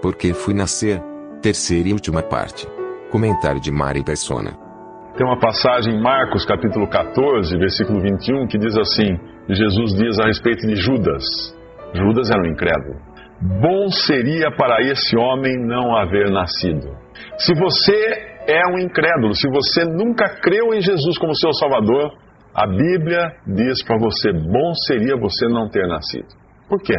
Porque fui nascer. Terceira e última parte. Comentário de Mari Persona. Tem uma passagem em Marcos, capítulo 14, versículo 21, que diz assim: Jesus diz a respeito de Judas. Judas era um incrédulo. Bom seria para esse homem não haver nascido. Se você é um incrédulo, se você nunca creu em Jesus como seu Salvador, a Bíblia diz para você: bom seria você não ter nascido. Por quê?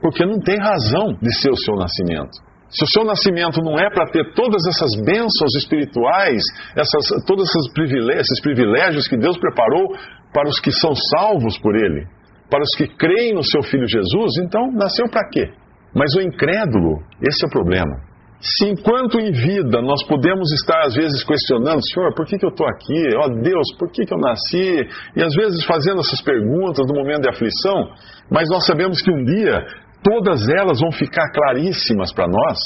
Porque não tem razão de ser o seu nascimento. Se o seu nascimento não é para ter todas essas bênçãos espirituais, essas, todos esses privilégios, esses privilégios que Deus preparou para os que são salvos por Ele, para os que creem no seu Filho Jesus, então nasceu para quê? Mas o incrédulo, esse é o problema. Se enquanto em vida nós podemos estar às vezes questionando, Senhor, por que, que eu estou aqui? Ó oh, Deus, por que, que eu nasci? E às vezes fazendo essas perguntas no momento de aflição, mas nós sabemos que um dia todas elas vão ficar claríssimas para nós,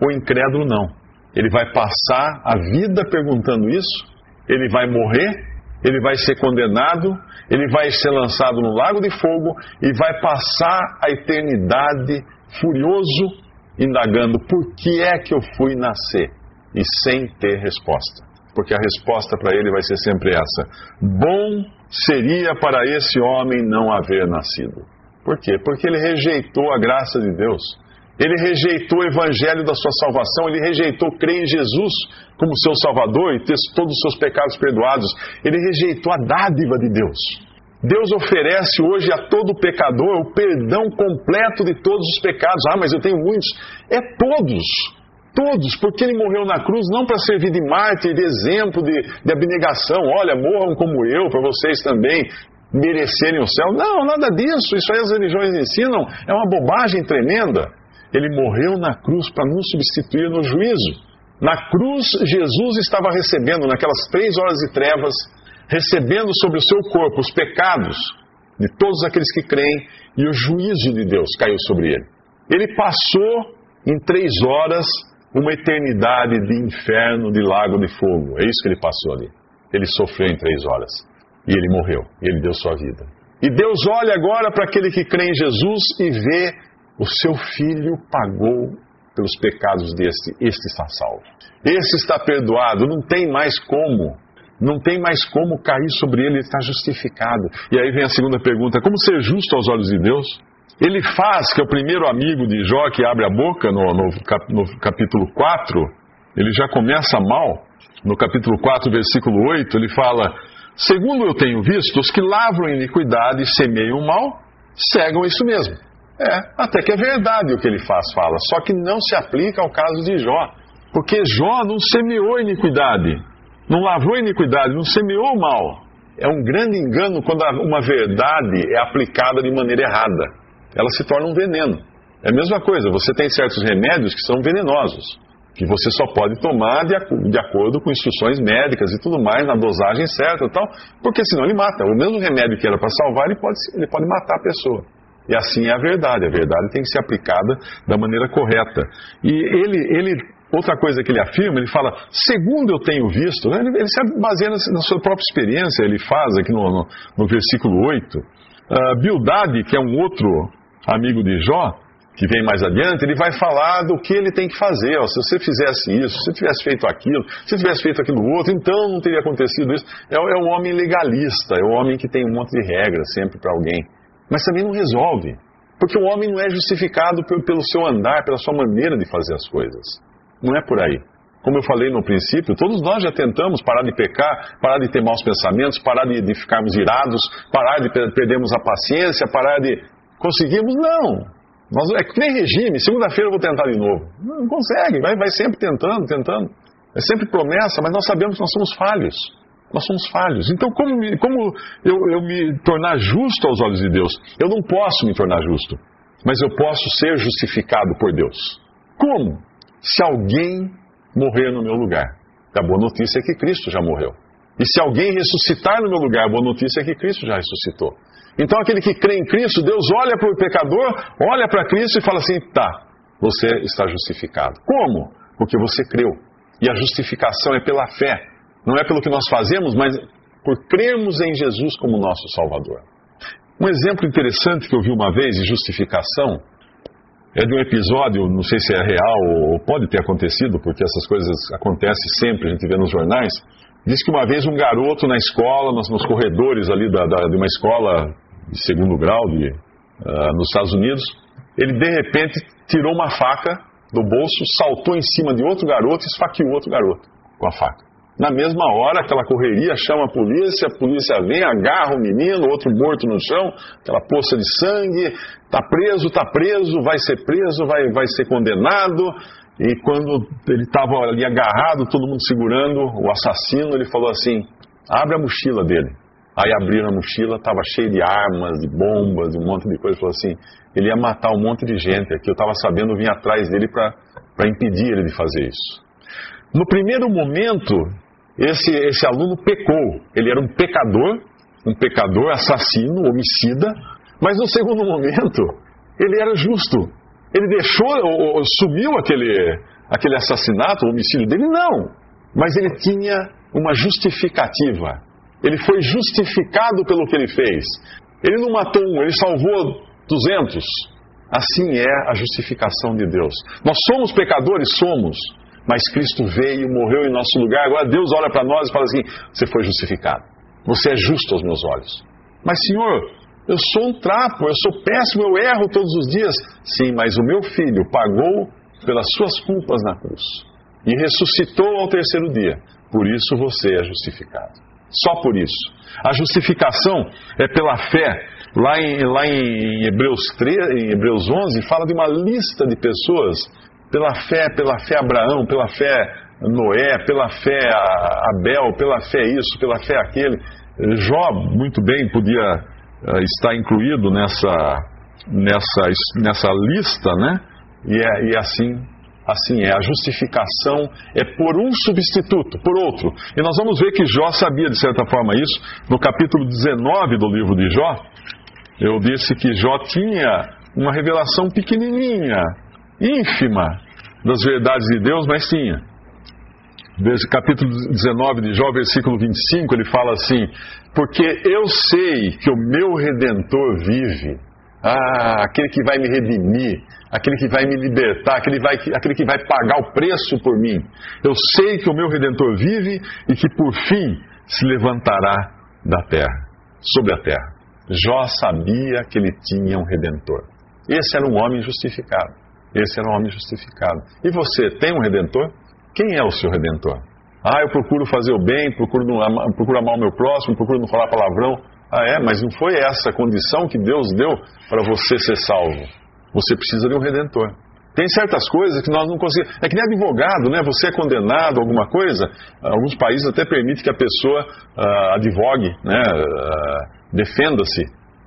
o incrédulo não. Ele vai passar a vida perguntando isso, ele vai morrer, ele vai ser condenado, ele vai ser lançado no lago de fogo e vai passar a eternidade furioso, indagando por que é que eu fui nascer e sem ter resposta. Porque a resposta para ele vai ser sempre essa: Bom seria para esse homem não haver nascido. Por quê? Porque ele rejeitou a graça de Deus. Ele rejeitou o evangelho da sua salvação, ele rejeitou crer em Jesus como seu Salvador e ter todos os seus pecados perdoados. Ele rejeitou a dádiva de Deus. Deus oferece hoje a todo pecador o perdão completo de todos os pecados. Ah, mas eu tenho muitos. É todos. Todos, porque ele morreu na cruz não para servir de mártir, de exemplo, de, de abnegação. Olha, morram como eu, para vocês também merecerem o céu. Não, nada disso. Isso aí as religiões ensinam. É uma bobagem tremenda. Ele morreu na cruz para nos substituir no juízo. Na cruz, Jesus estava recebendo, naquelas três horas de trevas, recebendo sobre o seu corpo os pecados de todos aqueles que creem e o juízo de Deus caiu sobre ele. Ele passou em três horas uma eternidade de inferno, de lago de fogo. É isso que ele passou ali. Ele sofreu em três horas. E ele morreu. Ele deu sua vida. E Deus olha agora para aquele que crê em Jesus e vê o seu filho pagou pelos pecados deste. Este está salvo. Este está perdoado. Não tem mais como não tem mais como cair sobre ele, ele está justificado. E aí vem a segunda pergunta: como ser justo aos olhos de Deus? Ele faz, que é o primeiro amigo de Jó que abre a boca no, no, no capítulo 4, ele já começa mal. No capítulo 4, versículo 8, ele fala: Segundo eu tenho visto, os que lavram iniquidade e semeiam mal, cegam isso mesmo. É, até que é verdade o que ele faz, fala, só que não se aplica ao caso de Jó. Porque Jó não semeou iniquidade, não lavrou iniquidade, não semeou mal. É um grande engano quando uma verdade é aplicada de maneira errada. Ela se torna um veneno. É a mesma coisa, você tem certos remédios que são venenosos, que você só pode tomar de, de acordo com instruções médicas e tudo mais, na dosagem certa e tal, porque senão ele mata. O mesmo remédio que era para salvar, ele pode, ele pode matar a pessoa. E assim é a verdade. A verdade tem que ser aplicada da maneira correta. E ele, ele Outra coisa que ele afirma, ele fala, segundo eu tenho visto, né, ele, ele se baseia na, na, sua própria experiência, ele faz aqui no, no, no versículo 8. Uh, Bildade, que é um outro amigo de Jó, que vem mais adiante, ele vai falar do que ele tem que fazer. Ó, se você fizesse isso, se tivesse feito aquilo, se tivesse feito aquilo outro, então não teria acontecido isso. É, é o homem legalista, é o homem que tem um monte de regras sempre para alguém. Mas também não resolve. Porque o homem não é justificado pelo seu andar, pela sua maneira de fazer as coisas. Não é por aí. Como eu falei no princípio, todos nós já tentamos parar de pecar, parar de ter maus pensamentos, parar de, de ficarmos irados, parar de perdermos a paciência, parar de. Conseguimos? Não. Nós, é que nem regime, segunda-feira eu vou tentar de novo. Não, não consegue, vai, vai sempre tentando, tentando. É sempre promessa, mas nós sabemos que nós somos falhos. Nós somos falhos. Então, como, como eu, eu me tornar justo aos olhos de Deus? Eu não posso me tornar justo. mas eu posso ser justificado por Deus. Como? Se alguém morrer no meu lugar. A boa notícia é que Cristo já morreu. E se alguém ressuscitar no meu lugar, a boa notícia é que Cristo já ressuscitou. Então aquele que crê em Cristo, Deus olha para o pecador, olha para Cristo e fala assim: tá, você está justificado. Como? Porque você creu. E a justificação é pela fé. Não é pelo que nós fazemos, mas por crermos em Jesus como nosso Salvador. Um exemplo interessante que eu vi uma vez de justificação é de um episódio, não sei se é real ou pode ter acontecido, porque essas coisas acontecem sempre, a gente vê nos jornais. Diz que uma vez um garoto na escola, nos, nos corredores ali da, da, de uma escola de segundo grau de, uh, nos Estados Unidos, ele de repente tirou uma faca do bolso, saltou em cima de outro garoto e esfaqueou outro garoto com a faca. Na mesma hora, aquela correria chama a polícia, a polícia vem, agarra o menino, outro morto no chão, aquela poça de sangue, está preso, está preso, vai ser preso, vai, vai ser condenado. E quando ele estava ali agarrado, todo mundo segurando o assassino, ele falou assim: abre a mochila dele. Aí abriram a mochila, estava cheio de armas, de bombas, um monte de coisa. Falou assim: ele ia matar um monte de gente aqui. Eu estava sabendo, eu vim atrás dele para impedir ele de fazer isso. No primeiro momento, esse, esse aluno pecou. Ele era um pecador, um pecador, assassino, homicida. Mas no segundo momento, ele era justo. Ele deixou, ou, ou, sumiu aquele, aquele assassinato, o homicídio dele? Não. Mas ele tinha uma justificativa. Ele foi justificado pelo que ele fez. Ele não matou um, ele salvou duzentos. Assim é a justificação de Deus. Nós somos pecadores? Somos mas Cristo veio, morreu em nosso lugar. Agora Deus olha para nós e fala assim: você foi justificado. Você é justo aos meus olhos. Mas, Senhor, eu sou um trapo, eu sou péssimo, eu erro todos os dias. Sim, mas o meu filho pagou pelas suas culpas na cruz e ressuscitou ao terceiro dia. Por isso você é justificado. Só por isso. A justificação é pela fé. Lá em, lá em, Hebreus, 3, em Hebreus 11, fala de uma lista de pessoas pela fé, pela fé Abraão, pela fé Noé, pela fé Abel, pela fé isso, pela fé aquele. Jó muito bem podia uh, estar incluído nessa, nessa, nessa lista, né? E, é, e assim, assim é. A justificação é por um substituto, por outro. E nós vamos ver que Jó sabia de certa forma isso. No capítulo 19 do livro de Jó, eu disse que Jó tinha uma revelação pequenininha, ínfima, das verdades de Deus, mas tinha. Capítulo 19 de Jó, versículo 25, ele fala assim: Porque eu sei que o meu redentor vive. Ah, aquele que vai me redimir, aquele que vai me libertar, aquele, vai, aquele que vai pagar o preço por mim. Eu sei que o meu redentor vive e que por fim se levantará da terra, sobre a terra. Jó sabia que ele tinha um redentor. Esse era um homem justificado. Esse era um homem justificado. E você tem um redentor? Quem é o seu redentor? Ah, eu procuro fazer o bem, procuro, não, procuro amar o meu próximo, procuro não falar palavrão. Ah, é? Mas não foi essa a condição que Deus deu para você ser salvo. Você precisa de um redentor. Tem certas coisas que nós não conseguimos. É que nem advogado, né? Você é condenado a alguma coisa, alguns países até permitem que a pessoa uh, advogue, né? Uh, defenda-se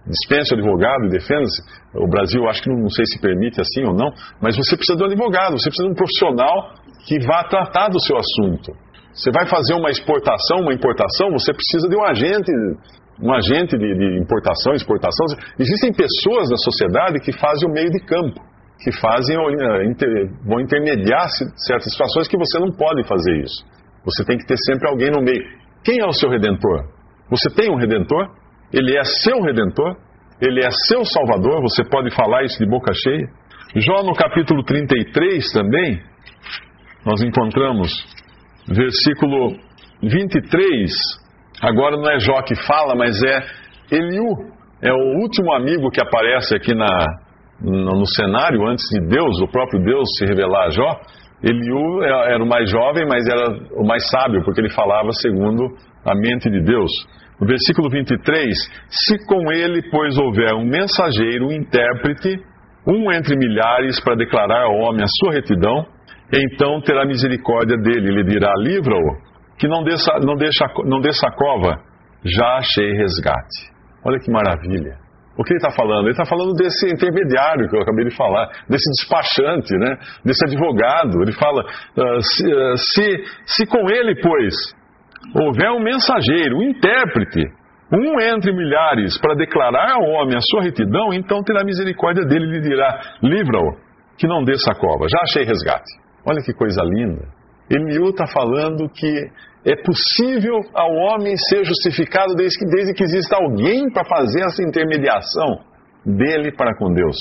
dispense o advogado e defenda-se. O Brasil, acho que não, não, sei se permite assim ou não, mas você precisa de um advogado, você precisa de um profissional que vá tratar do seu assunto. Você vai fazer uma exportação, uma importação, você precisa de um agente, um agente de, de importação, exportação. Existem pessoas na sociedade que fazem o meio de campo, que fazem, eh, vão intermediar certas situações que você não pode fazer isso. Você tem que ter sempre alguém no meio. Quem é o seu redentor? Você tem um redentor? Ele é seu redentor, ele é seu salvador, você pode falar isso de boca cheia. Jó no capítulo 33 também, nós encontramos versículo 23. Agora não é Jó que fala, mas é Eliú, é o último amigo que aparece aqui na, no, cenário antes de Deus, o próprio Deus se revelar a Jó. Eliú é, era o mais jovem, mas era o mais sábio, porque ele falava segundo a mente de Deus. No versículo 23, se com ele, pois, houver um mensageiro, um intérprete, um entre milhares, para declarar ao homem a sua retidão, então terá misericórdia dele, ele dirá: livra-o, que não deixa, não, deixa, não deixa a cova, já achei resgate. Olha que maravilha. O que ele está falando? Ele está falando desse intermediário que eu acabei de falar, desse despachante, né? desse advogado. Ele fala: uh, se, uh, se, se com ele, pois, houver um mensageiro, um intérprete, um entre milhares, para declarar ao homem a sua retidão, então terá misericórdia dele e lhe dirá: livra-o, que não desça a cova. Já achei resgate. Olha que coisa linda. Eliú está falando que é possível ao homem ser justificado desde que, desde que exista alguém para fazer essa intermediação dele para com Deus.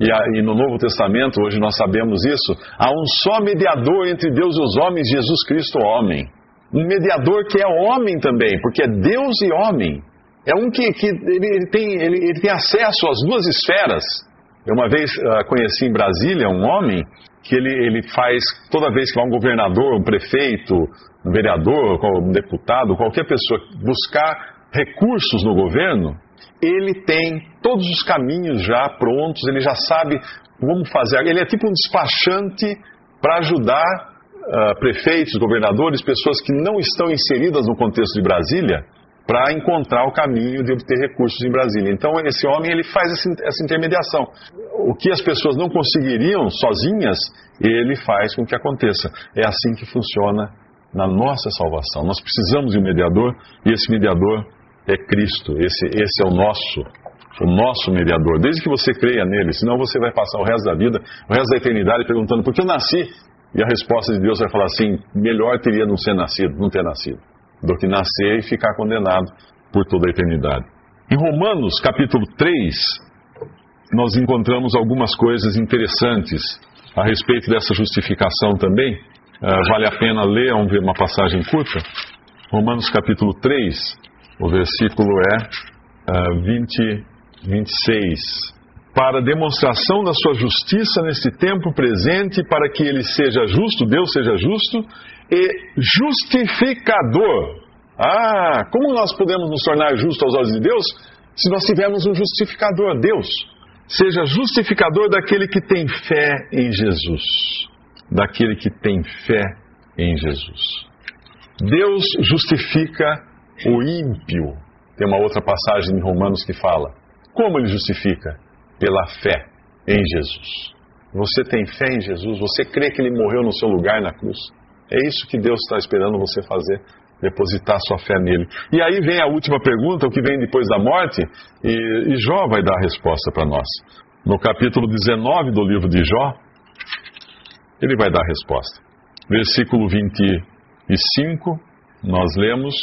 E, a, e, no Novo Testamento, hoje nós sabemos isso, há um só mediador entre Deus e os homens, Jesus Cristo, homem. Um mediador que é homem também, porque é Deus e homem. É um que, que ele, ele, tem, ele, ele, tem acesso às duas esferas. Eu uma vez uh, conheci em Brasília um homem que ele, ele faz, toda vez que vai um governador, um prefeito, um vereador, um deputado, qualquer pessoa buscar recursos no governo, ele tem todos os caminhos já prontos, ele já sabe como fazer. Ele é tipo um despachante para ajudar uh, prefeitos, governadores, pessoas que não estão inseridas no contexto de Brasília, para encontrar o caminho de obter recursos em Brasília. Então, esse homem ele faz essa intermediação. O que as pessoas não conseguiriam sozinhas, ele faz com que aconteça. É assim que funciona na nossa salvação. Nós precisamos de um mediador e esse mediador é Cristo. Esse, esse é o nosso, o nosso mediador. Desde que você creia nele, senão você vai passar o resto da vida, o resto da eternidade perguntando por que eu nasci. E a resposta de Deus vai falar assim: melhor teria não ser nascido, não ter nascido, do que nascer e ficar condenado por toda a eternidade. Em Romanos capítulo 3, nós encontramos algumas coisas interessantes a respeito dessa justificação também. Uh, vale a pena ler, vamos ver uma passagem curta. Romanos capítulo 3, o versículo é uh, 20, 26. Para demonstração da sua justiça neste tempo presente, para que ele seja justo, Deus seja justo, e justificador. Ah, como nós podemos nos tornar justos aos olhos de Deus se nós tivermos um justificador, Deus? Seja justificador daquele que tem fé em Jesus daquele que tem fé em Jesus. Deus justifica o ímpio. Tem uma outra passagem em Romanos que fala: como ele justifica? Pela fé em Jesus. Você tem fé em Jesus? Você crê que ele morreu no seu lugar na cruz? É isso que Deus está esperando você fazer, depositar sua fé nele. E aí vem a última pergunta, o que vem depois da morte, e, e Jó vai dar a resposta para nós. No capítulo 19 do livro de Jó, ele vai dar a resposta. Versículo 25, nós lemos,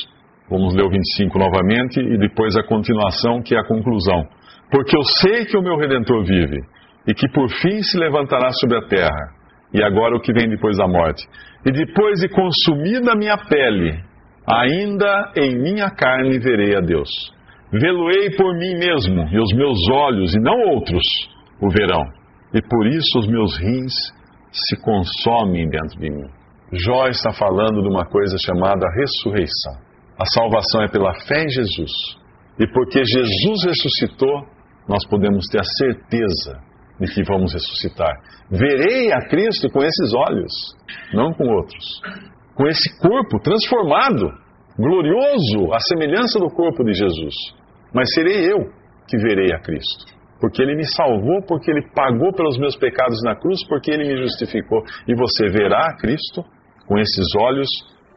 vamos ler o 25 novamente e depois a continuação, que é a conclusão. Porque eu sei que o meu redentor vive e que por fim se levantará sobre a terra. E agora o que vem depois da morte. E depois de consumida a minha pele, ainda em minha carne verei a Deus. Veloei por mim mesmo, e os meus olhos, e não outros, o verão. E por isso os meus rins se consomem dentro de mim. Jó está falando de uma coisa chamada ressurreição. A salvação é pela fé em Jesus. E porque Jesus ressuscitou, nós podemos ter a certeza de que vamos ressuscitar. Verei a Cristo com esses olhos, não com outros. Com esse corpo transformado, glorioso, à semelhança do corpo de Jesus. Mas serei eu que verei a Cristo porque ele me salvou, porque ele pagou pelos meus pecados na cruz, porque ele me justificou. E você verá Cristo com esses olhos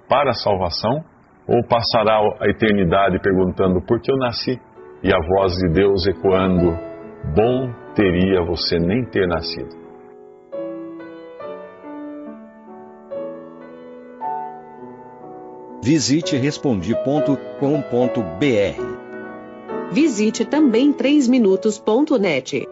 para a salvação, ou passará a eternidade perguntando por que eu nasci? E a voz de Deus ecoando: Bom teria você nem ter nascido. Visite respondi.com.br Visite também 3minutos.net.